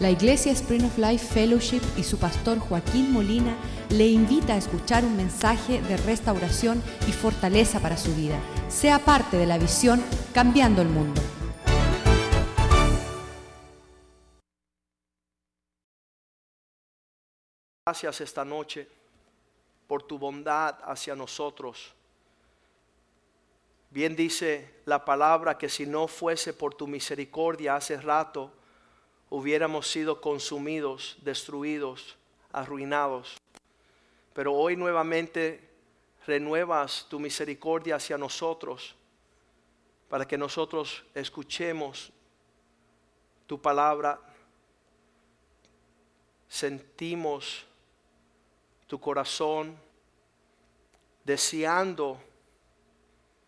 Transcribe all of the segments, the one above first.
La Iglesia Spring of Life Fellowship y su pastor Joaquín Molina le invita a escuchar un mensaje de restauración y fortaleza para su vida. Sea parte de la visión Cambiando el Mundo. Gracias esta noche por tu bondad hacia nosotros. Bien dice la palabra que si no fuese por tu misericordia hace rato, hubiéramos sido consumidos, destruidos, arruinados. Pero hoy nuevamente renuevas tu misericordia hacia nosotros para que nosotros escuchemos tu palabra, sentimos tu corazón deseando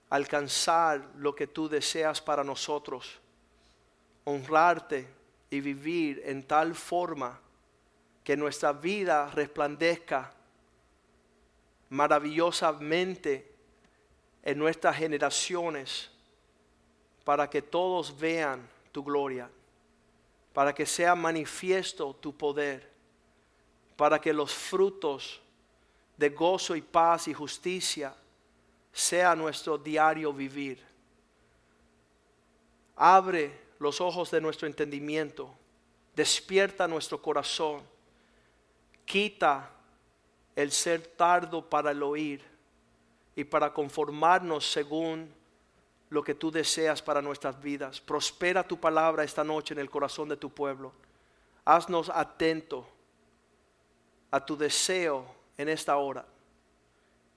alcanzar lo que tú deseas para nosotros, honrarte y vivir en tal forma que nuestra vida resplandezca maravillosamente en nuestras generaciones para que todos vean tu gloria, para que sea manifiesto tu poder, para que los frutos de gozo y paz y justicia sea nuestro diario vivir. Abre los ojos de nuestro entendimiento, despierta nuestro corazón, quita el ser tardo para el oír y para conformarnos según lo que tú deseas para nuestras vidas. Prospera tu palabra esta noche en el corazón de tu pueblo. Haznos atento a tu deseo en esta hora.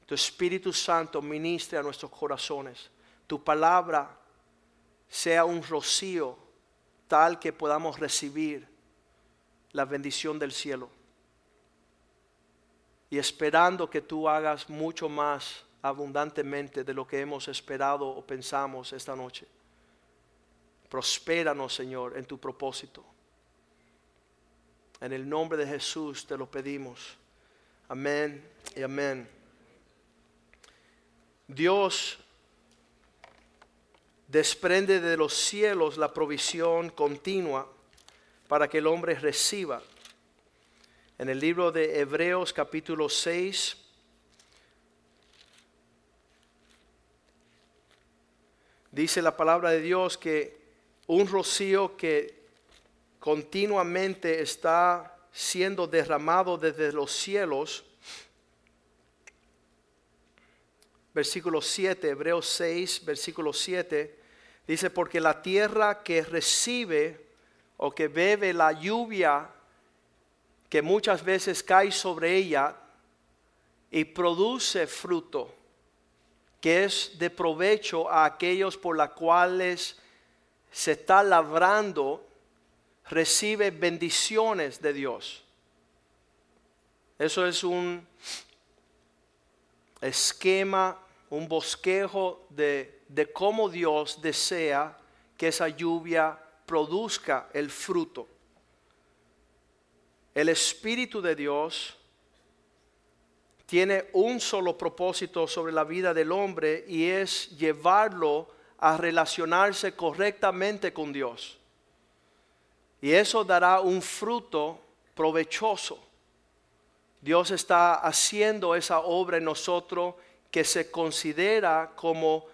Tu Espíritu Santo ministre a nuestros corazones. Tu palabra sea un rocío tal que podamos recibir la bendición del cielo. Y esperando que tú hagas mucho más abundantemente de lo que hemos esperado o pensamos esta noche. Prospéranos, Señor, en tu propósito. En el nombre de Jesús te lo pedimos. Amén y amén. Dios desprende de los cielos la provisión continua para que el hombre reciba. En el libro de Hebreos capítulo 6, dice la palabra de Dios que un rocío que continuamente está siendo derramado desde los cielos, versículo 7, Hebreos 6, versículo 7, dice, porque la tierra que recibe o que bebe la lluvia que muchas veces cae sobre ella y produce fruto, que es de provecho a aquellos por los cuales se está labrando, recibe bendiciones de Dios. Eso es un esquema un bosquejo de, de cómo Dios desea que esa lluvia produzca el fruto. El Espíritu de Dios tiene un solo propósito sobre la vida del hombre y es llevarlo a relacionarse correctamente con Dios. Y eso dará un fruto provechoso. Dios está haciendo esa obra en nosotros que se considera como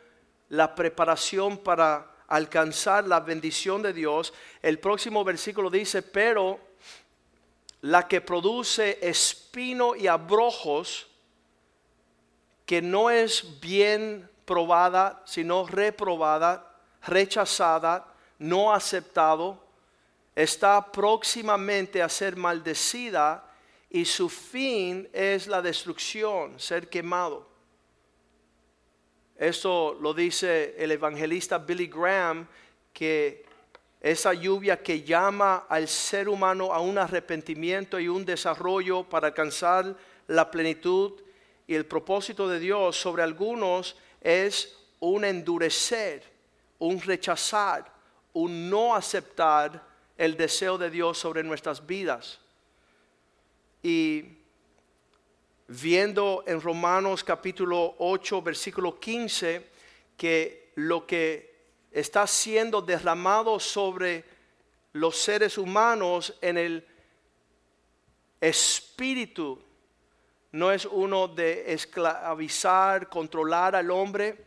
la preparación para alcanzar la bendición de Dios, el próximo versículo dice, pero la que produce espino y abrojos, que no es bien probada, sino reprobada, rechazada, no aceptado, está próximamente a ser maldecida y su fin es la destrucción, ser quemado. Eso lo dice el evangelista Billy Graham, que esa lluvia que llama al ser humano a un arrepentimiento y un desarrollo para alcanzar la plenitud y el propósito de Dios sobre algunos es un endurecer, un rechazar, un no aceptar el deseo de Dios sobre nuestras vidas. Y viendo en Romanos capítulo 8, versículo 15, que lo que está siendo derramado sobre los seres humanos en el espíritu. No es uno de esclavizar, controlar al hombre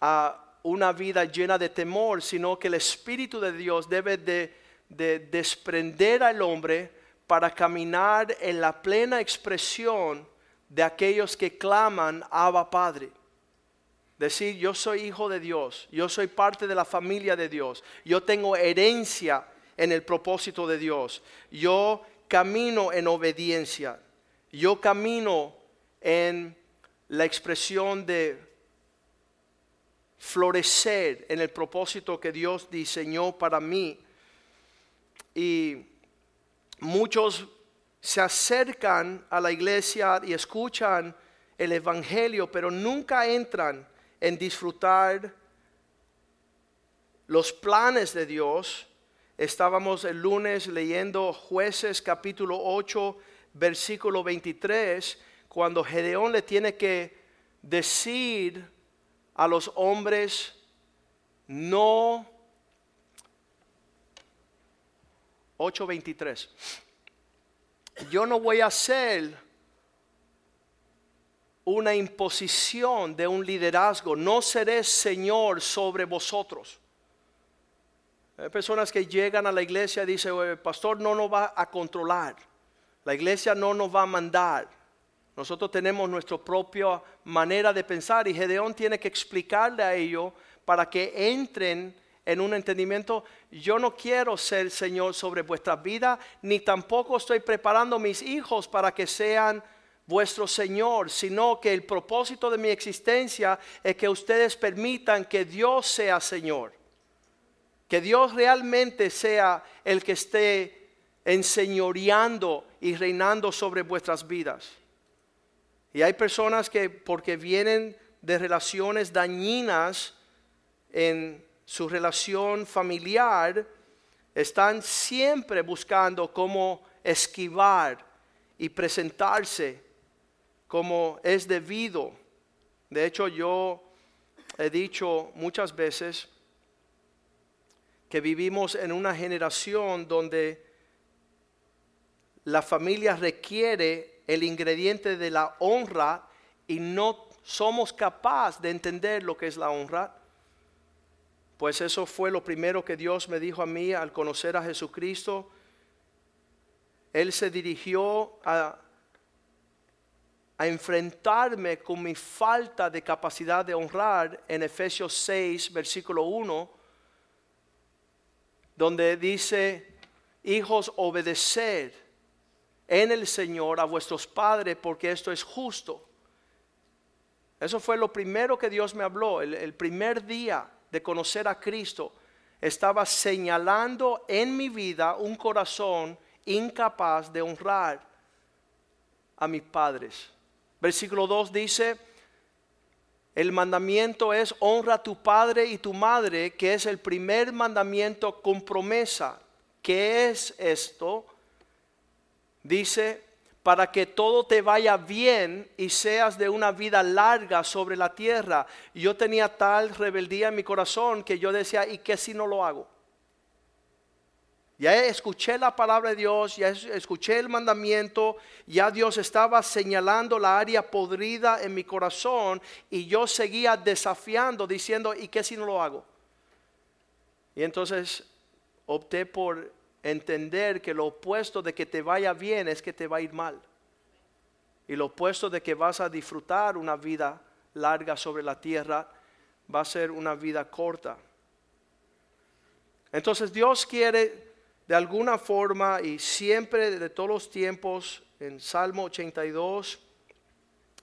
a una vida llena de temor, sino que el Espíritu de Dios debe de, de desprender al hombre para caminar en la plena expresión de aquellos que claman Abba Padre. Decir, yo soy hijo de Dios, yo soy parte de la familia de Dios, yo tengo herencia en el propósito de Dios, yo camino en obediencia, yo camino en la expresión de florecer en el propósito que Dios diseñó para mí. Y muchos se acercan a la iglesia y escuchan el Evangelio, pero nunca entran en disfrutar los planes de Dios. Estábamos el lunes leyendo jueces capítulo 8, versículo 23, cuando Gedeón le tiene que decir a los hombres, no 8:23. Yo no voy a hacer una imposición de un liderazgo, no seré Señor sobre vosotros. Hay personas que llegan a la iglesia y dicen, el pastor no nos va a controlar, la iglesia no nos va a mandar. Nosotros tenemos nuestra propia manera de pensar y Gedeón tiene que explicarle a ellos para que entren en un entendimiento, yo no quiero ser Señor sobre vuestra vida, ni tampoco estoy preparando mis hijos para que sean vuestro Señor, sino que el propósito de mi existencia es que ustedes permitan que Dios sea Señor, que Dios realmente sea el que esté enseñoreando y reinando sobre vuestras vidas. Y hay personas que porque vienen de relaciones dañinas en su relación familiar, están siempre buscando cómo esquivar y presentarse como es debido. De hecho, yo he dicho muchas veces que vivimos en una generación donde la familia requiere el ingrediente de la honra y no somos capaces de entender lo que es la honra. Pues eso fue lo primero que Dios me dijo a mí al conocer a Jesucristo. Él se dirigió a a enfrentarme con mi falta de capacidad de honrar en Efesios 6, versículo 1, donde dice, hijos, obedeced en el Señor a vuestros padres porque esto es justo. Eso fue lo primero que Dios me habló, el, el primer día de conocer a Cristo. Estaba señalando en mi vida un corazón incapaz de honrar a mis padres. Versículo 2 dice, el mandamiento es honra a tu padre y tu madre, que es el primer mandamiento con promesa. ¿Qué es esto? Dice, para que todo te vaya bien y seas de una vida larga sobre la tierra. yo tenía tal rebeldía en mi corazón que yo decía, ¿y qué si no lo hago? Ya escuché la palabra de Dios, ya escuché el mandamiento, ya Dios estaba señalando la área podrida en mi corazón y yo seguía desafiando diciendo, ¿y qué si no lo hago? Y entonces opté por entender que lo opuesto de que te vaya bien es que te va a ir mal. Y lo opuesto de que vas a disfrutar una vida larga sobre la tierra va a ser una vida corta. Entonces Dios quiere de alguna forma y siempre de todos los tiempos, en Salmo 82,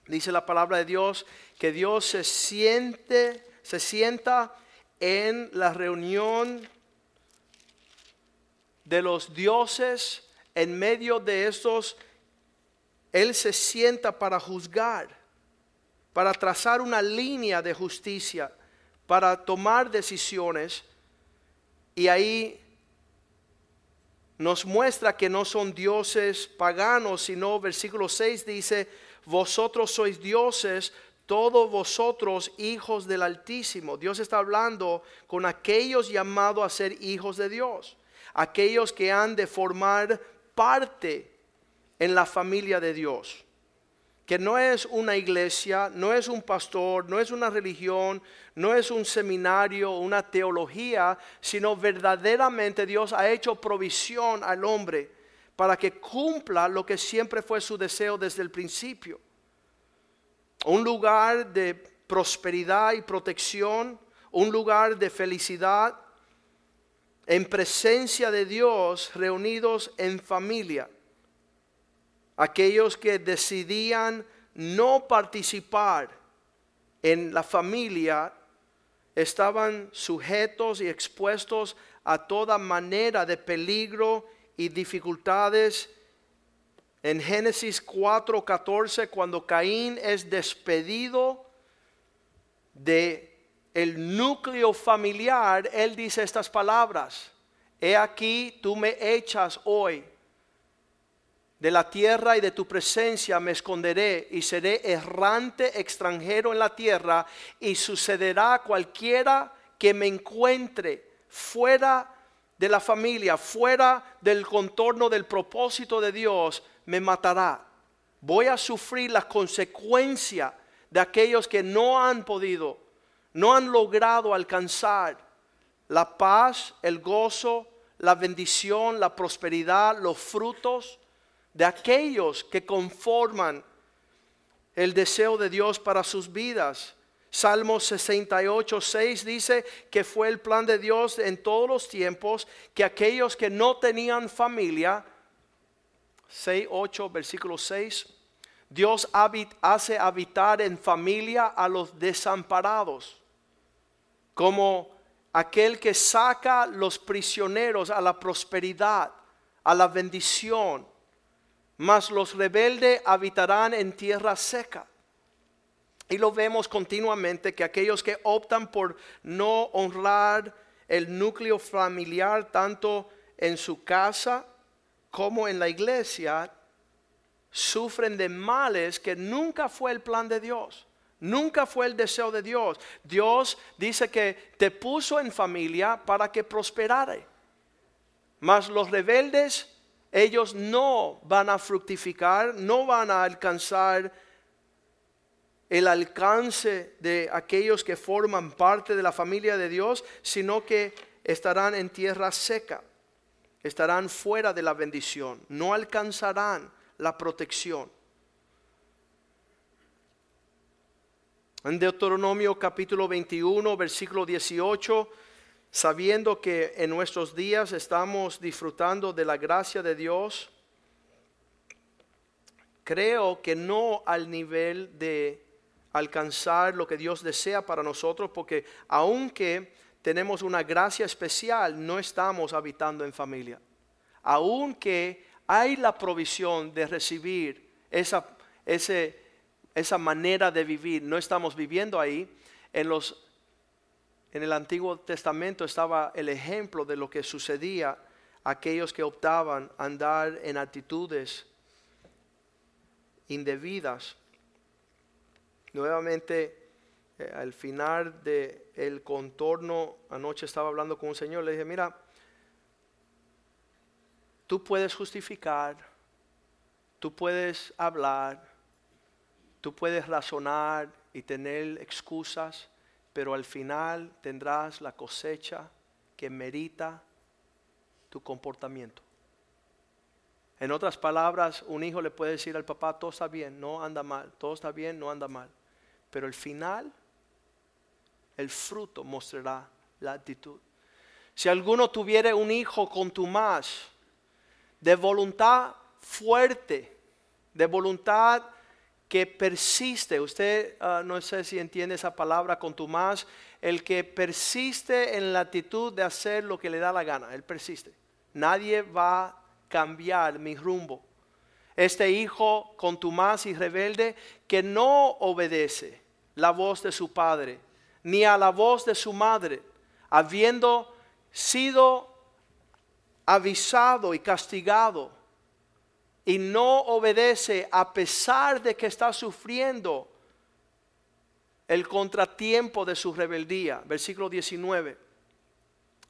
dice la palabra de Dios que Dios se siente, se sienta en la reunión de los dioses en medio de estos, Él se sienta para juzgar, para trazar una línea de justicia, para tomar decisiones. Y ahí nos muestra que no son dioses paganos, sino versículo 6 dice, vosotros sois dioses, todos vosotros hijos del Altísimo. Dios está hablando con aquellos llamados a ser hijos de Dios, aquellos que han de formar parte en la familia de Dios que no es una iglesia, no es un pastor, no es una religión, no es un seminario, una teología, sino verdaderamente Dios ha hecho provisión al hombre para que cumpla lo que siempre fue su deseo desde el principio. Un lugar de prosperidad y protección, un lugar de felicidad, en presencia de Dios, reunidos en familia aquellos que decidían no participar en la familia estaban sujetos y expuestos a toda manera de peligro y dificultades. En Génesis 4:14, cuando Caín es despedido de el núcleo familiar, él dice estas palabras: He aquí, tú me echas hoy de la tierra y de tu presencia me esconderé y seré errante extranjero en la tierra y sucederá cualquiera que me encuentre fuera de la familia, fuera del contorno del propósito de Dios, me matará. Voy a sufrir la consecuencia de aquellos que no han podido, no han logrado alcanzar la paz, el gozo, la bendición, la prosperidad, los frutos de aquellos que conforman el deseo de Dios para sus vidas. Salmo 68, 6 dice que fue el plan de Dios en todos los tiempos que aquellos que no tenían familia, 6, 8, versículo 6, Dios hace habitar en familia a los desamparados, como aquel que saca los prisioneros a la prosperidad, a la bendición mas los rebeldes habitarán en tierra seca. Y lo vemos continuamente que aquellos que optan por no honrar el núcleo familiar tanto en su casa como en la iglesia, sufren de males que nunca fue el plan de Dios. Nunca fue el deseo de Dios. Dios dice que te puso en familia para que prosperare. Mas los rebeldes ellos no van a fructificar, no van a alcanzar el alcance de aquellos que forman parte de la familia de Dios, sino que estarán en tierra seca, estarán fuera de la bendición, no alcanzarán la protección. En Deuteronomio capítulo 21, versículo 18, sabiendo que en nuestros días estamos disfrutando de la gracia de Dios, creo que no al nivel de alcanzar lo que Dios desea para nosotros, porque aunque tenemos una gracia especial, no estamos habitando en familia. Aunque hay la provisión de recibir esa, esa manera de vivir, no estamos viviendo ahí. En los en el Antiguo Testamento estaba el ejemplo de lo que sucedía a aquellos que optaban andar en actitudes indebidas. Nuevamente, eh, al final del el contorno, anoche estaba hablando con un señor, le dije, mira, tú puedes justificar, tú puedes hablar, tú puedes razonar y tener excusas, pero al final tendrás la cosecha que merita tu comportamiento. En otras palabras, un hijo le puede decir al papá, todo está bien, no anda mal, todo está bien, no anda mal. Pero al final, el fruto mostrará la actitud. Si alguno tuviere un hijo con tu más, de voluntad fuerte, de voluntad que persiste, usted ah, no sé si entiende esa palabra con tu más, el que persiste en la actitud de hacer lo que le da la gana, él persiste. Nadie va a cambiar mi rumbo. Este hijo con tu más y rebelde que no obedece la voz de su padre, ni a la voz de su madre, habiendo sido avisado y castigado y no obedece a pesar de que está sufriendo el contratiempo de su rebeldía. Versículo 19.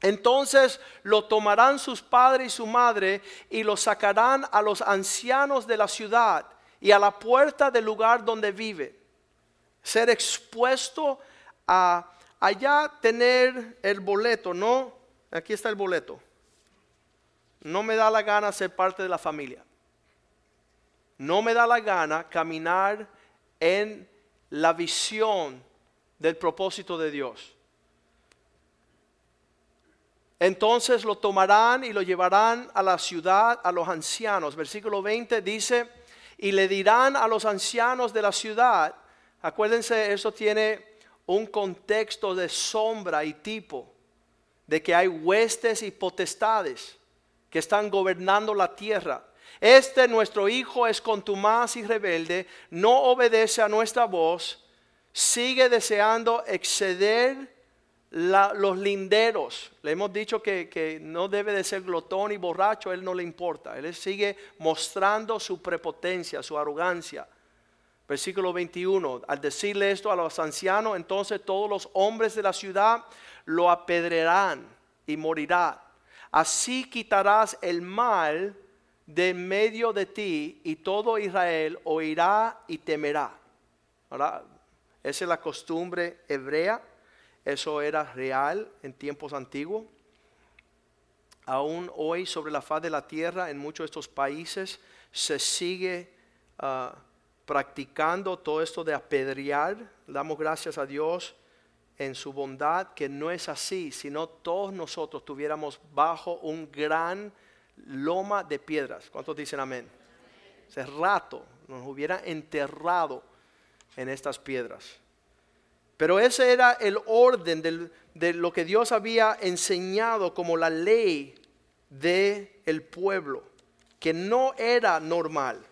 Entonces lo tomarán sus padres y su madre y lo sacarán a los ancianos de la ciudad y a la puerta del lugar donde vive. Ser expuesto a allá tener el boleto, ¿no? Aquí está el boleto. No me da la gana ser parte de la familia. No me da la gana caminar en la visión del propósito de Dios. Entonces lo tomarán y lo llevarán a la ciudad, a los ancianos. Versículo 20 dice, y le dirán a los ancianos de la ciudad, acuérdense, eso tiene un contexto de sombra y tipo, de que hay huestes y potestades que están gobernando la tierra. Este nuestro hijo es contumaz y rebelde, no obedece a nuestra voz, sigue deseando exceder los linderos. Le hemos dicho que, que, no debe de ser glotón y borracho, él no le importa. Él sigue mostrando su prepotencia, su arrogancia. Versículo 21, al decirle esto a los ancianos, entonces todos los hombres de la ciudad lo apedrearán y morirá. Así quitarás el mal de medio de ti y todo Israel oirá y temerá. Esa es la costumbre hebrea eso era real en tiempos antiguos. Aún hoy sobre la faz de la tierra en muchos de estos países se sigue ah, practicando todo esto de apedrear. Damos gracias a Dios en su bondad que no es así, sino todos nosotros tuviéramos bajo un gran loma de piedras. ¿Cuántos dicen amén? Hace rato nos hubiera enterrado en estas piedras. Pero ese era el orden de lo que Dios había enseñado como la ley del el pueblo, que no era normal,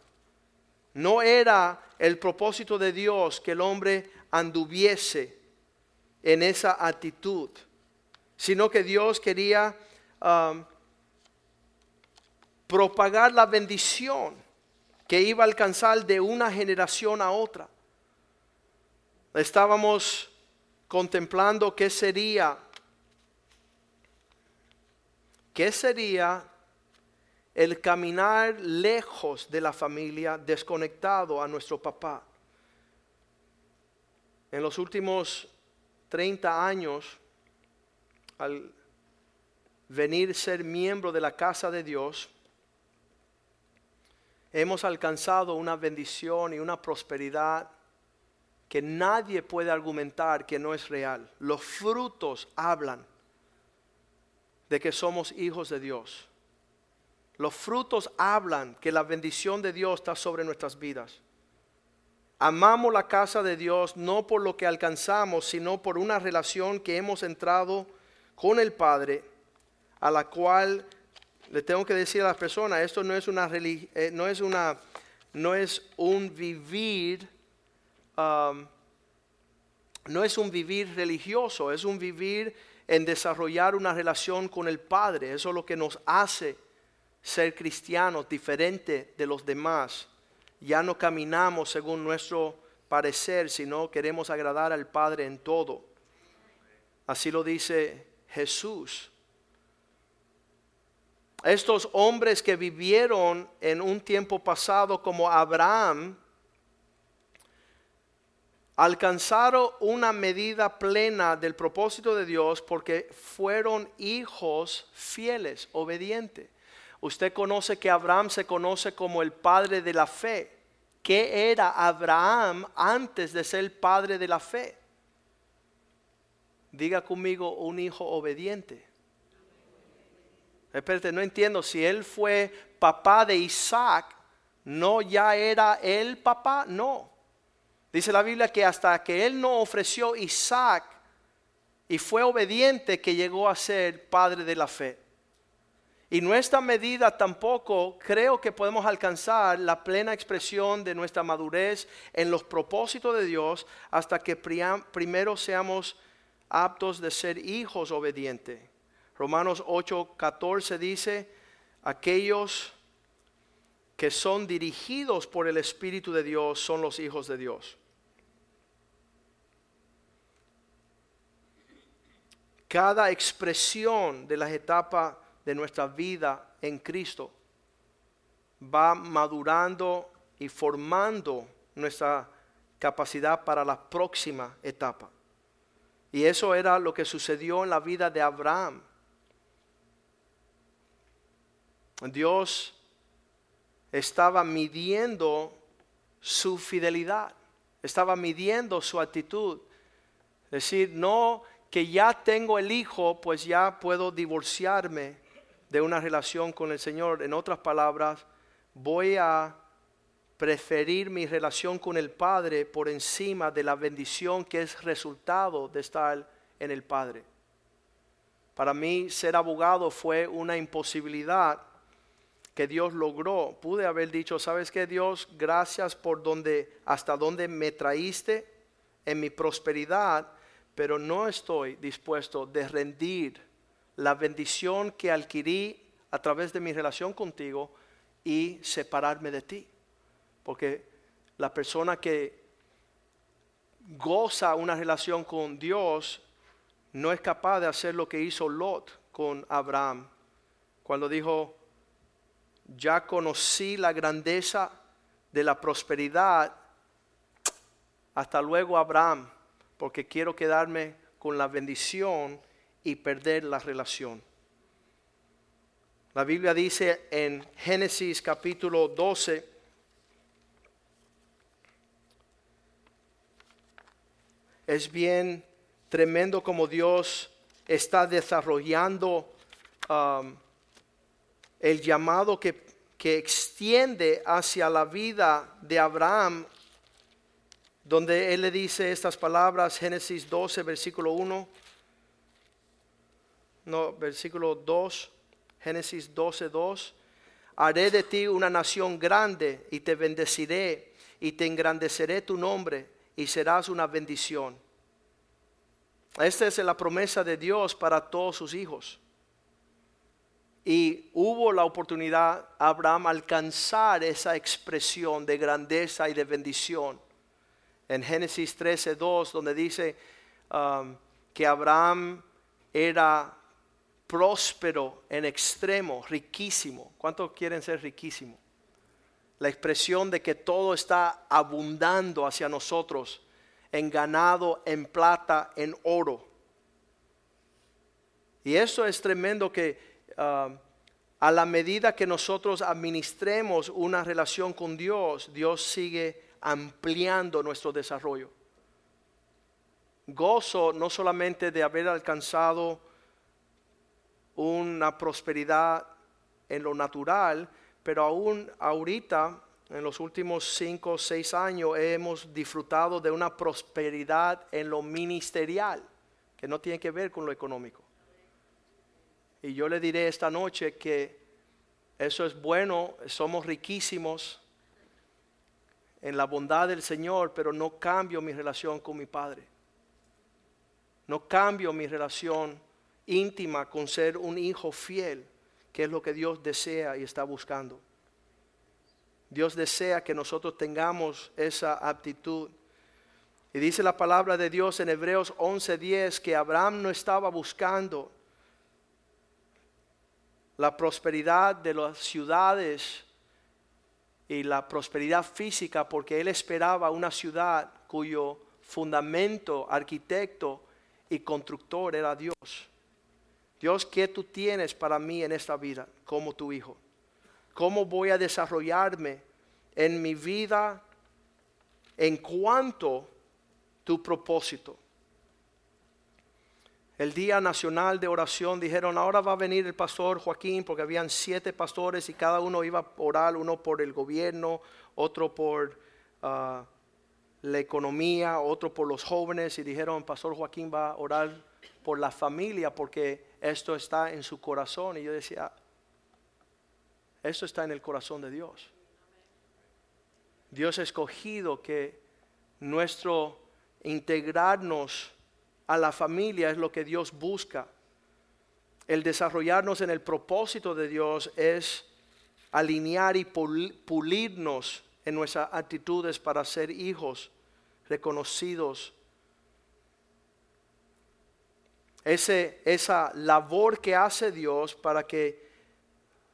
no era el propósito de Dios que el hombre anduviese en esa actitud, sino que Dios quería um, propagar la bendición que iba a alcanzar de una generación a otra estábamos contemplando qué sería, qué sería el caminar lejos de la familia, desconectado a nuestro papá. En los últimos 30 años, al venir ser miembro de la casa de Dios, hemos alcanzado una bendición y una prosperidad que nadie puede argumentar que no es real. Los frutos hablan de que somos hijos de Dios. Los frutos hablan que la bendición de Dios está sobre nuestras vidas. Amamos la casa de Dios no por lo que alcanzamos, sino por una relación que hemos entrado con el Padre, a la cual le tengo que decir a las personas, esto no es una eh, no es una no es un vivir Um, no es un vivir religioso, es un vivir en desarrollar una relación con el Padre. Eso es lo que nos hace ser cristianos diferente de los demás. Ya no caminamos según nuestro parecer, sino queremos agradar al Padre en todo. Así lo dice Jesús. Estos hombres que vivieron en un tiempo pasado como Abraham, alcanzaron una medida plena del propósito de Dios porque fueron hijos fieles, obedientes. Usted conoce que Abraham se conoce como el padre de la fe. ¿Qué era Abraham antes de ser el padre de la fe? Diga conmigo un hijo obediente. Espérate, no entiendo. Si él fue papá de Isaac, ¿no ya era él papá? No. Dice la Biblia que hasta que él no ofreció Isaac y fue obediente que llegó a ser padre de la fe. Y nuestra medida tampoco creo que podemos alcanzar la plena expresión de nuestra madurez en los propósitos de Dios hasta que primero seamos aptos de ser hijos obedientes. Romanos 8:14 dice, aquellos que son dirigidos por el Espíritu de Dios son los hijos de Dios. cada expresión de las etapas de nuestra vida en Cristo va madurando y formando nuestra capacidad para la próxima etapa. Y eso era lo que sucedió en la vida de Abraham. Dios estaba midiendo su fidelidad, estaba midiendo su actitud. Es decir, no que ya tengo el hijo, pues ya puedo divorciarme de una relación con el Señor. En otras palabras, voy a preferir mi relación con el Padre por encima de la bendición que es resultado de estar en el Padre. Para mí ser abogado fue una imposibilidad que Dios logró. Pude haber dicho, ¿sabes qué Dios? Gracias por donde hasta donde me traíste en mi prosperidad, pero no estoy dispuesto de rendir la bendición que adquirí a través de mi relación contigo y separarme de ti. Porque la persona que goza una relación con Dios no es capaz de hacer lo que hizo Lot con Abraham. Cuando dijo, ya conocí la grandeza de la prosperidad, hasta luego Abraham, porque quiero quedarme con la bendición y perder la relación. La Biblia dice en Génesis capítulo 12, es bien tremendo como Dios está desarrollando um, el llamado que, que extiende hacia la vida de Abraham, donde Él le dice estas palabras, Génesis 12, versículo 1, no, versículo 2, Génesis 12, 2, haré de ti una nación grande y te bendeciré y te engrandeceré tu nombre y serás una bendición. Esta es la promesa de Dios para todos sus hijos. Y hubo la oportunidad Abraham alcanzar esa expresión de grandeza y de bendición. En Génesis 13, 2, donde dice um, que Abraham era próspero en extremo, riquísimo. ¿Cuántos quieren ser riquísimos? la expresión de que todo está abundando hacia nosotros en ganado, en plata, en oro. Y eso es tremendo que ah, a la medida que nosotros administremos una relación con Dios, Dios sigue ampliando nuestro desarrollo. Gozo no solamente de haber alcanzado una prosperidad en lo natural, pero aún ahorita, en los últimos cinco o seis años, hemos disfrutado de una prosperidad en lo ministerial, que no tiene que ver con lo económico. Y yo le diré esta noche que eso es bueno, somos riquísimos en la bondad del Señor, pero no cambio mi relación con mi Padre. No cambio mi relación íntima con ser un hijo fiel que es lo que Dios desea y está buscando. Dios desea que nosotros tengamos esa aptitud. Y dice la palabra de Dios en Hebreos 11:10 que Abraham no estaba buscando la prosperidad de las ciudades y la prosperidad física porque él esperaba una ciudad cuyo fundamento, arquitecto y constructor era Dios. Dios, ¿qué tú tienes para mí en esta vida como tu hijo? ¿Cómo voy a desarrollarme en mi vida en cuanto tu propósito? El Día Nacional de Oración dijeron, ahora va a venir el pastor Joaquín, porque habían siete pastores y cada uno iba a orar, uno por el gobierno, otro por ah, la economía, otro por los jóvenes, y dijeron, pastor Joaquín va a orar por la familia, porque esto está en su corazón. Y yo decía, esto está en el corazón de Dios. Dios ha escogido que nuestro integrarnos a la familia es lo que Dios busca. El desarrollarnos en el propósito de Dios es alinear y pulirnos en nuestras actitudes para ser hijos reconocidos ese, esa labor que hace Dios para que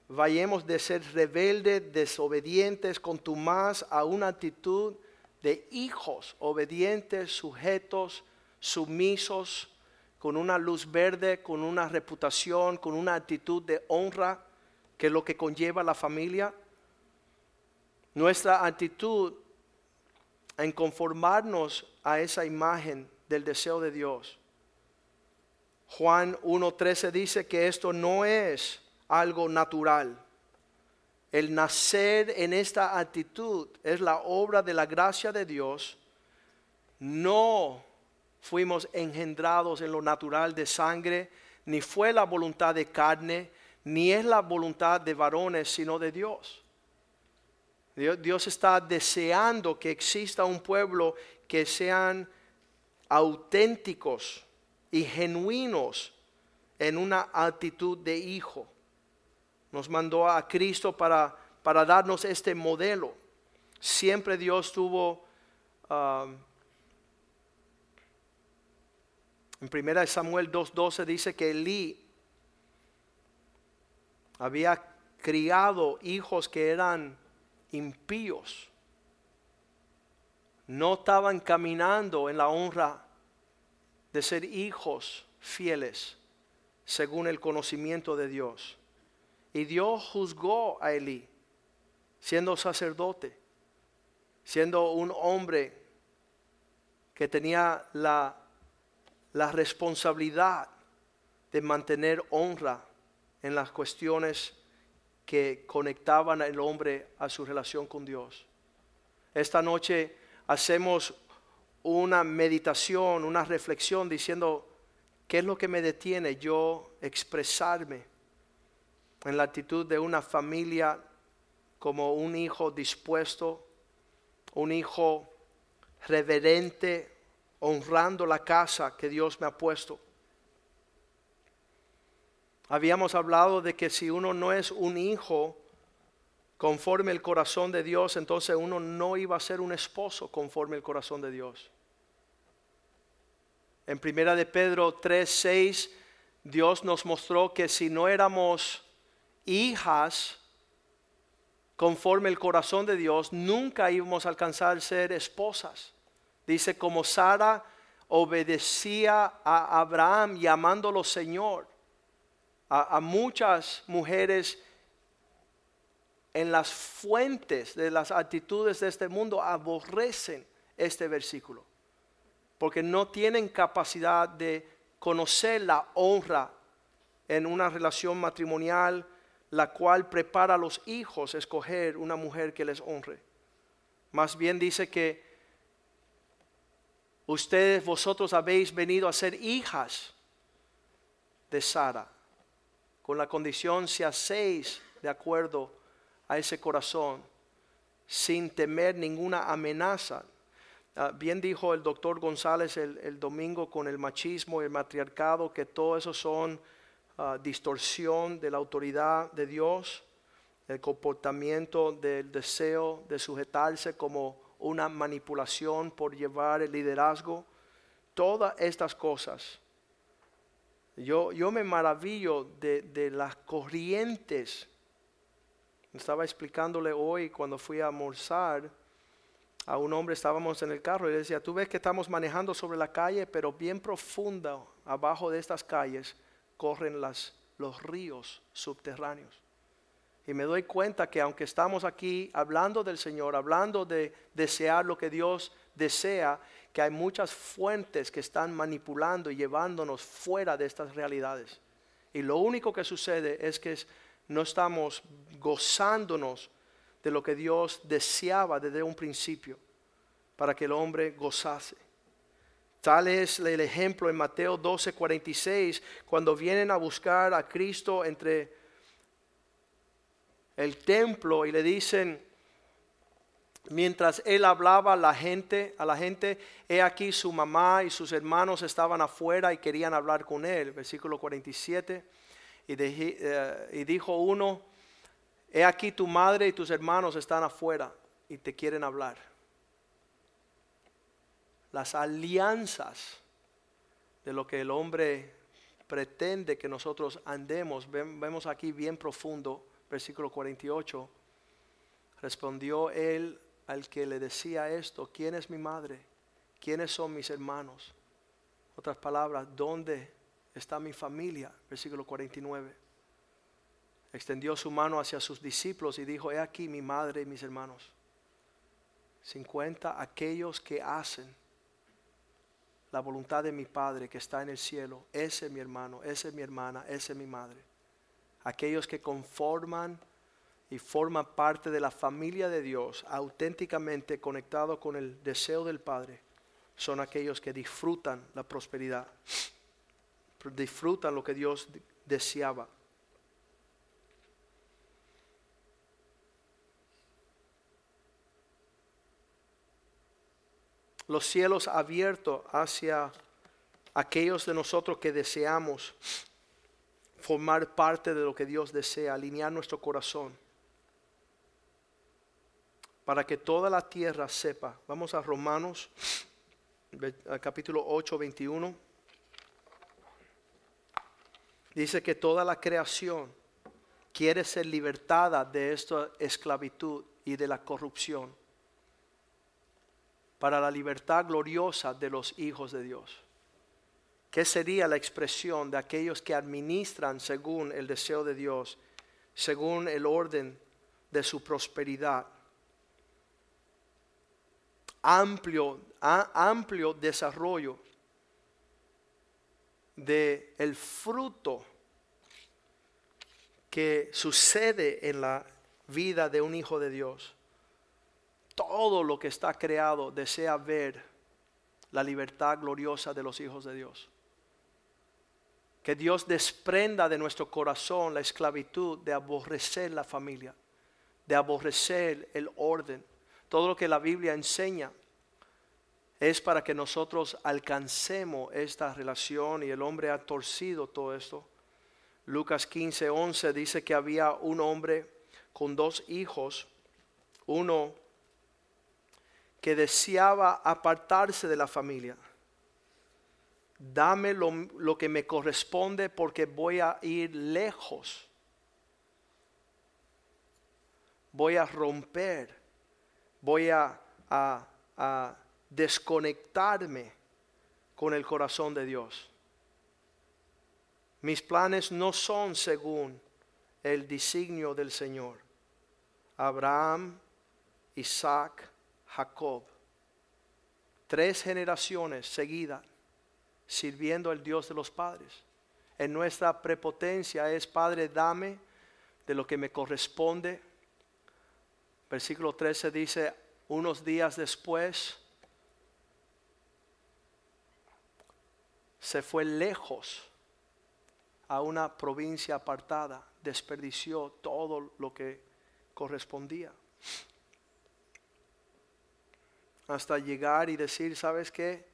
vayamos de ser rebeldes, desobedientes, contumaz a una actitud de hijos obedientes, sujetos, sumisos, con una luz verde, con una reputación, con una actitud de honra, que es lo que conlleva la familia. Nuestra actitud en conformarnos a esa imagen del deseo de Dios. Juan 1.13 dice que esto no es algo natural. El nacer en esta actitud es la obra de la gracia de Dios. No fuimos engendrados en lo natural de sangre, ni fue la voluntad de carne, ni es la voluntad de varones, sino de Dios. Dios está deseando que exista un pueblo que sean auténticos y genuinos en una actitud de hijo. Nos mandó a Cristo para, para darnos este modelo. Siempre Dios tuvo... Um, en 1 Samuel 2.12 dice que Elí había criado hijos que eran impíos. No estaban caminando en la honra de ser hijos fieles según el conocimiento de Dios. Y Dios juzgó a Elí, siendo sacerdote, siendo un hombre que tenía la la responsabilidad de mantener honra en las cuestiones que conectaban al hombre a su relación con Dios. Esta noche hacemos una meditación, una reflexión diciendo, ¿qué es lo que me detiene yo expresarme en la actitud de una familia como un hijo dispuesto, un hijo reverente honrando la casa que Dios me ha puesto. Habíamos hablado de que si uno no es un hijo conforme el corazón de Dios, entonces uno no iba a ser un esposo conforme el corazón de Dios. En primera de Pedro 3, 6, Dios nos mostró que si no éramos hijas conforme el corazón de Dios, nunca íbamos a alcanzar ser esposas. Dice, como Sara obedecía a Abraham llamándolo Señor, a, muchas mujeres en las fuentes de las actitudes de este mundo aborrecen este versículo, porque no tienen capacidad de conocer la honra en una relación matrimonial, la cual prepara a los hijos a escoger una mujer que les honre. Más bien dice que Ustedes, vosotros habéis venido a ser hijas de Sara, con la condición si hacéis de acuerdo a ese corazón, sin temer ninguna amenaza. Ah, bien dijo el doctor González el, domingo con el machismo y el matriarcado, que todo eso son ah, distorsión de la autoridad de Dios, el comportamiento del deseo de sujetarse como una manipulación por llevar el liderazgo, todas estas cosas. Yo, yo me maravillo de, de las corrientes. Estaba explicándole hoy cuando fui a almorzar a un hombre, estábamos en el carro y le decía, tú ves que estamos manejando sobre la calle, pero bien profunda, abajo de estas calles, corren los ríos subterráneos. Y me doy cuenta que aunque estamos aquí hablando del Señor, hablando de desear lo que Dios desea, que hay muchas fuentes que están manipulando y llevándonos fuera de estas realidades. Y lo único que sucede es que no estamos gozándonos de lo que Dios deseaba desde un principio para que el hombre gozase. Tal es el ejemplo en Mateo 12, 46, cuando vienen a buscar a Cristo entre el templo y le dicen, mientras él hablaba a la gente, a la gente, he aquí su mamá y sus hermanos estaban afuera y querían hablar con él, versículo 47, y, eh, y dijo uno, he aquí tu madre y tus hermanos están afuera y te quieren hablar. Las alianzas de lo que el hombre pretende que nosotros andemos. Vemos aquí bien profundo, versículo 48. Respondió él al que le decía esto, ¿quién es mi madre? ¿Quiénes son mis hermanos? Otras palabras, ¿dónde está mi familia? Versículo 49. Extendió su mano hacia sus discípulos y dijo, he aquí mi madre y mis hermanos. 50. Aquellos que hacen la voluntad de mi Padre que está en el cielo, ese es mi hermano, esa es mi hermana, esa es mi madre. Aquellos que conforman y forman parte de la familia de Dios, auténticamente conectados con el deseo del Padre, son aquellos que disfrutan la prosperidad, disfrutan lo que Dios deseaba. Los cielos abiertos hacia aquellos de nosotros que deseamos formar parte de lo que Dios desea, alinear nuestro corazón para que toda la tierra sepa. Vamos a Romanos capítulo 8, 21. Dice que toda la creación quiere ser libertada de esta esclavitud y de la corrupción para la libertad gloriosa de los hijos de Dios. ¿Qué sería la expresión de aquellos que administran según el deseo de Dios, según el orden de su prosperidad? Amplio, amplio desarrollo de el fruto que sucede en la vida de un hijo de Dios. Todo lo que está creado desea ver la libertad gloriosa de los hijos de Dios. Que Dios desprenda de nuestro corazón la esclavitud de aborrecer la familia, de aborrecer el orden. Todo lo que la Biblia enseña es para que nosotros alcancemos esta relación y el hombre ha torcido todo esto. Lucas 15, 11 dice que había un hombre con dos hijos, uno que deseaba apartarse de la familia. Dame lo, lo que me corresponde porque voy a ir lejos. Voy a romper, voy a, a- desconectarme con el corazón de Dios. Mis planes no son según el designio del Señor. Abraham, Isaac, Jacob. Tres generaciones seguidas sirviendo al Dios de los padres. En nuestra prepotencia es, Padre, dame de lo que me corresponde. Versículo 13 dice, unos días después se fue lejos a una provincia apartada, desperdició todo lo que correspondía. Hasta llegar y decir, ¿sabes qué?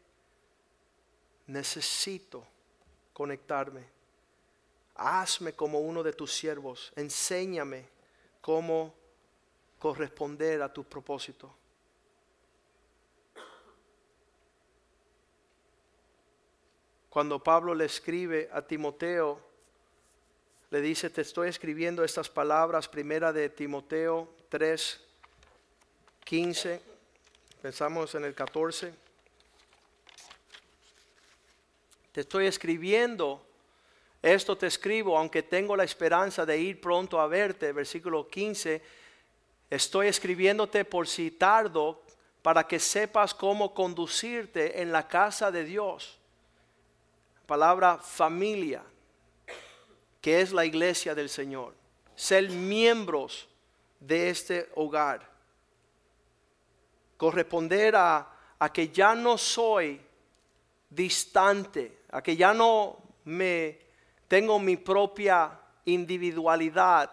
Necesito conectarme. Hazme como uno de tus siervos. Enséñame cómo corresponder a tu propósito. Cuando Pablo le escribe a Timoteo, le dice, te estoy escribiendo estas palabras, primera de Timoteo 3, 15, pensamos en el 14. Te estoy escribiendo, esto te escribo, aunque tengo la esperanza de ir pronto a verte, versículo 15, estoy escribiéndote por si tardo, para que sepas cómo conducirte en la casa de Dios. Palabra familia, que es la iglesia del Señor. Ser miembros de este hogar. Corresponder a, a que ya no soy distante, a que ya no me tengo mi propia individualidad.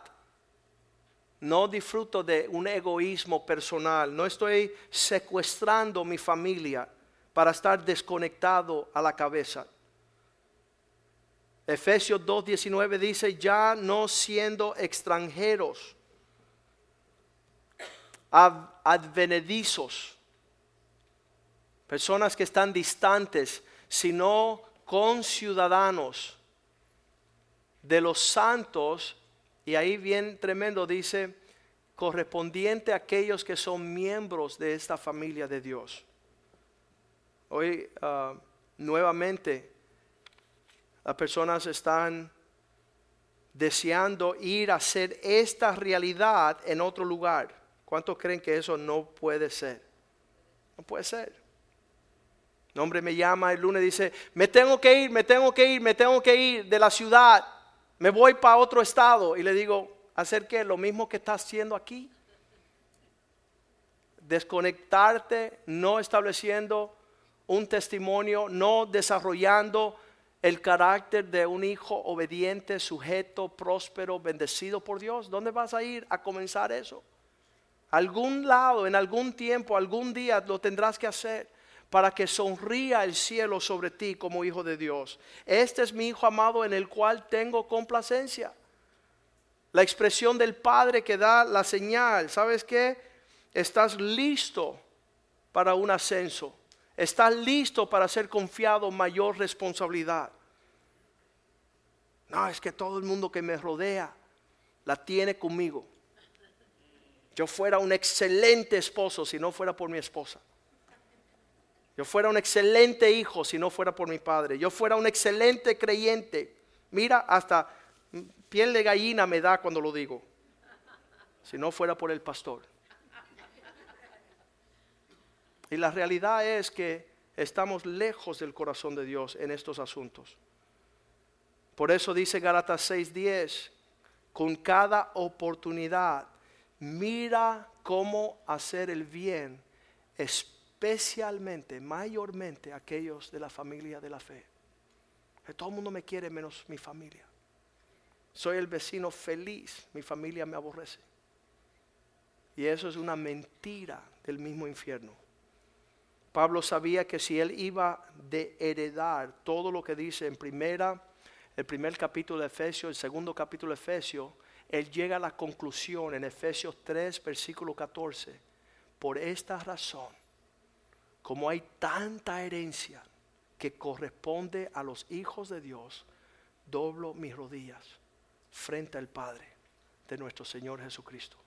No disfruto de un egoísmo personal, no estoy secuestrando mi familia para estar desconectado a la cabeza. Efesios 2.19 dice, ya no siendo extranjeros, advenedizos, personas que están distantes, sino con ciudadanos de los santos, y ahí bien tremendo dice, correspondiente a aquellos que son miembros de esta familia de Dios. Hoy ah, nuevamente las personas están deseando ir a hacer esta realidad en otro lugar. ¿Cuántos creen que eso no puede ser? No puede ser. Un hombre me llama el lunes y dice, me tengo que ir, me tengo que ir, me tengo que ir de la ciudad, me voy para otro estado. Y le digo, ¿hacer qué? Lo mismo que estás haciendo aquí. Desconectarte, no estableciendo un testimonio, no desarrollando el carácter de un hijo obediente, sujeto, próspero, bendecido por Dios. ¿Dónde vas a ir a comenzar eso? Algún lado, en algún tiempo, algún día lo tendrás que hacer para que sonría el cielo sobre ti como hijo de Dios. Este es mi hijo amado en el cual tengo complacencia. La expresión del Padre que da la señal, ¿sabes qué? Estás listo para un ascenso Estás listo para ser confiado mayor responsabilidad. No, es que todo el mundo que me rodea la tiene conmigo. Yo fuera un excelente esposo si no fuera por mi esposa. Yo fuera un excelente hijo si no fuera por mi padre. Yo fuera un excelente creyente. Mira, hasta piel de gallina me da cuando lo digo. Si no fuera por el pastor. Y la realidad es que estamos lejos del corazón de Dios en estos asuntos. Por eso dice Gálatas 6:10, con cada oportunidad mira cómo hacer el bien, especialmente, mayormente aquellos de la familia de la fe. Todo el mundo me quiere menos mi familia. Soy el vecino feliz, mi familia me aborrece. Y eso es una mentira del mismo infierno. Pablo sabía que si él iba de heredar todo lo que dice en primera, el primer capítulo de Efesios, el segundo capítulo de Efesios, él llega a la conclusión en Efesios 3, versículo 14. Por esta razón, como hay tanta herencia que corresponde a los hijos de Dios, doblo mis rodillas frente al Padre de nuestro Señor Jesucristo.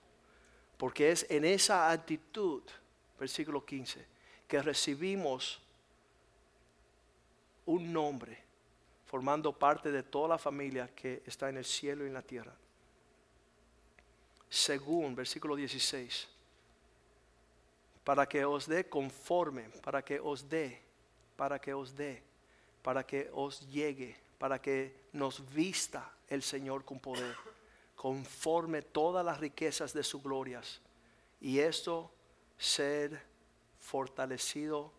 Porque es en esa actitud, versículo 15, que recibimos un nombre, formando parte de toda la familia que está en el cielo y en la tierra. Según, versículo 16, para que os dé conforme, para que os dé, para que os dé, para que os llegue, para que nos vista el Señor con poder, conforme todas las riquezas de sus glorias. Y esto ser fortalecido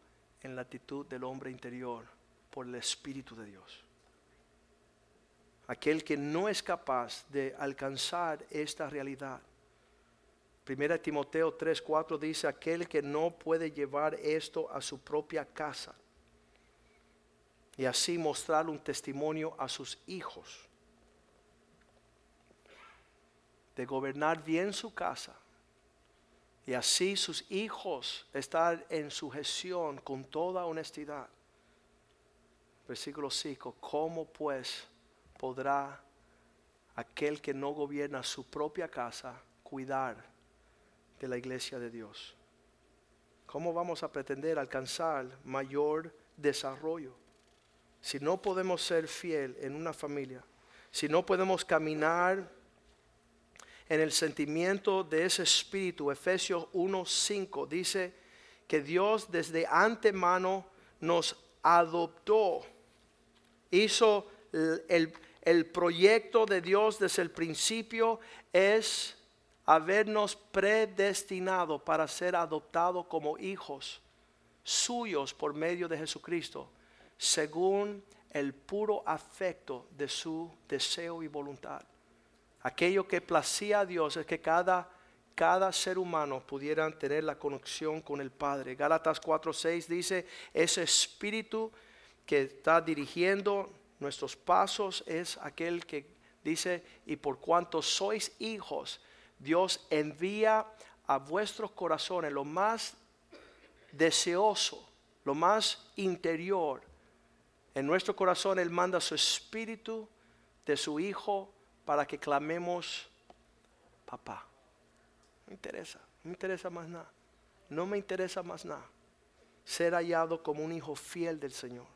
en la actitud del hombre interior por el Espíritu de Dios. Aquel que no es capaz de alcanzar esta realidad. Primera Timoteo 3:4 dice, aquel que no puede llevar esto a su propia casa y así mostrar un testimonio a sus hijos de gobernar bien su casa y así sus hijos están en sujeción con toda honestidad. Versículo 5. ¿Cómo pues podrá aquel que no gobierna su propia casa cuidar de la iglesia de Dios? ¿Cómo vamos a pretender alcanzar mayor desarrollo? Si no podemos ser fiel en una familia, si no podemos caminar en el sentimiento de ese espíritu. Efesios 1:5 dice que Dios desde antemano nos adoptó, hizo el, el proyecto de Dios desde el principio es habernos predestinado para ser adoptados como hijos suyos por medio de Jesucristo, según el puro afecto de su deseo y voluntad. Aquello que placía a Dios es que cada, cada ser humano pudiera tener la conexión con el Padre. Gálatas 4:6 dice, ese espíritu que está dirigiendo nuestros pasos es aquel que dice, y por cuanto sois hijos, Dios envía a vuestros corazones lo más deseoso, lo más interior. En nuestro corazón Él manda su espíritu de su Hijo para que clamemos, papá. Me interesa, no me interesa más nada. No me interesa más nada. Ser hallado como un hijo fiel del Señor.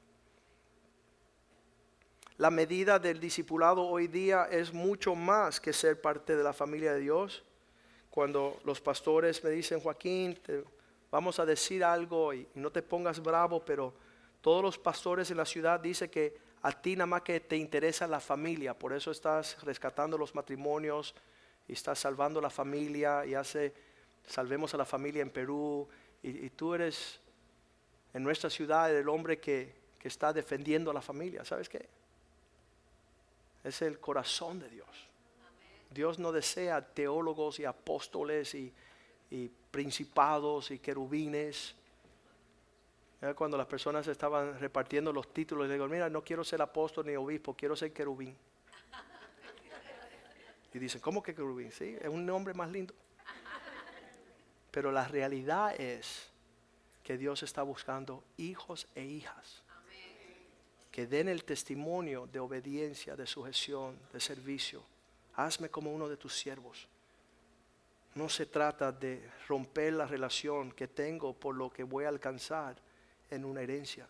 La medida del discipulado hoy día es mucho más que ser parte de la familia de Dios. Cuando los pastores me dicen, Joaquín, vamos a decir algo y no te pongas bravo, pero todos los pastores en la ciudad dicen que a ti nada más que te interesa la familia, por eso estás rescatando los matrimonios y estás salvando la familia y hace, salvemos a la familia en Perú y, tú eres en nuestra ciudad el hombre que, que está defendiendo a la familia, ¿sabes qué? Es el corazón de Dios. Dios no desea teólogos y apóstoles y, principados y querubines cuando las personas estaban repartiendo los títulos, le digo, mira, no quiero ser apóstol ni obispo, quiero ser querubín. Y dicen, ¿cómo que querubín? Sí, es un nombre más lindo. Pero la realidad es que Dios está buscando hijos e hijas que den el testimonio de obediencia, de sujeción, de servicio. Hazme como uno de tus siervos. No se trata de romper la relación que tengo por lo que voy a alcanzar en una herencia.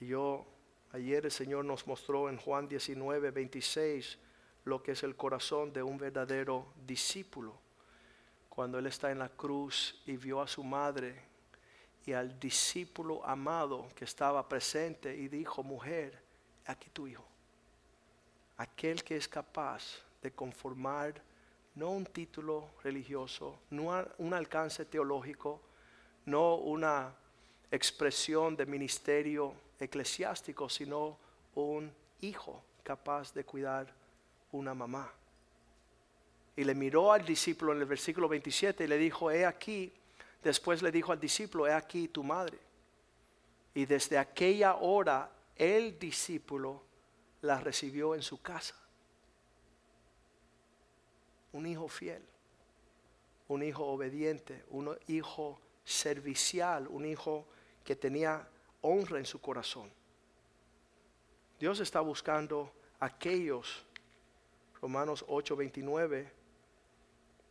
Yo, ayer el Señor nos mostró en Juan 19, 26 lo que es el corazón de un verdadero discípulo. Cuando Él está en la cruz y vio a su madre al discípulo amado que estaba presente y dijo, mujer, aquí tu hijo. Aquel que es capaz de conformar no un título religioso, no un alcance teológico, no una expresión de ministerio eclesiástico, sino un hijo capaz de cuidar una mamá. Y le miró al discípulo en el versículo 27 y le dijo, he aquí, después le dijo al discípulo, he aquí tu madre. Y desde aquella hora el discípulo la recibió en su casa. Un hijo fiel, un hijo obediente, un hijo servicial, un hijo que tenía honra en su corazón. Dios está buscando aquellos, Romanos 8:29,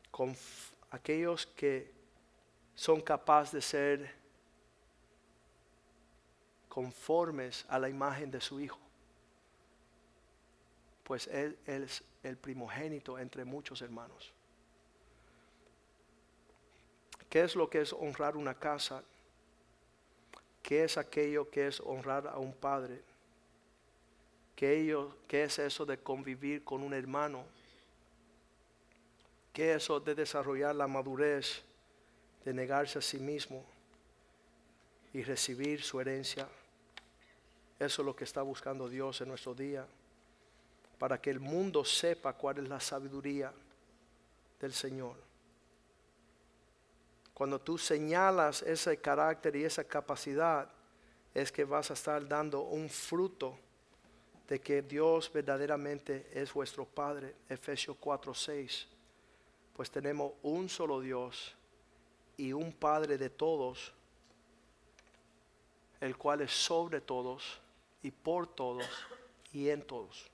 con aquellos que son capaces de ser conformes a la imagen de su Hijo. Pues él es el primogénito entre muchos hermanos. ¿Qué es lo que es honrar una casa? ¿Qué es aquello que es honrar a un padre? ¿Qué, ¿Qué es eso de convivir con un hermano? ¿Qué es eso de desarrollar la madurez, de negarse a sí mismo y recibir su herencia? Eso es lo que está buscando Dios en nuestro día, para que el mundo sepa cuál es la sabiduría del Señor. Cuando tú señalas ese carácter y esa capacidad, es que vas a estar dando un fruto de que Dios verdaderamente es vuestro Padre. Efesios 4:6. Pues tenemos un solo Dios y un Padre de todos, el cual es sobre todos y por todos y en todos.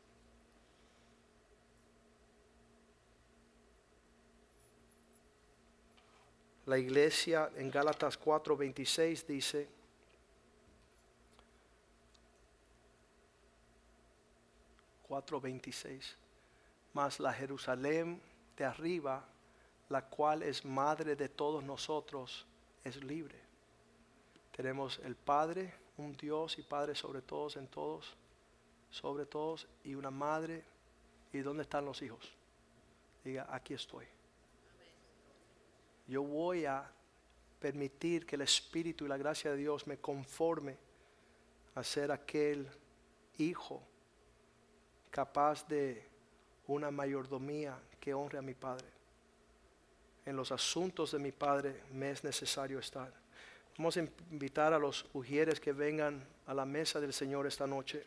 La iglesia en Gálatas 4:26 dice, ...4.26... Mas la Jerusalén de arriba, la cual es madre de todos nosotros, es libre. Tenemos el Padre, un Dios y Padre sobre todos, en todos, sobre todos, y una madre. ¿Y dónde están los hijos? Diga, aquí estoy yo voy a permitir que el Espíritu y la gracia de Dios me conforme a ser aquel hijo capaz de una mayordomía que honre a mi Padre. En los asuntos de mi Padre me es necesario estar. Vamos a invitar a los ujieres que vengan a la mesa del Señor esta noche.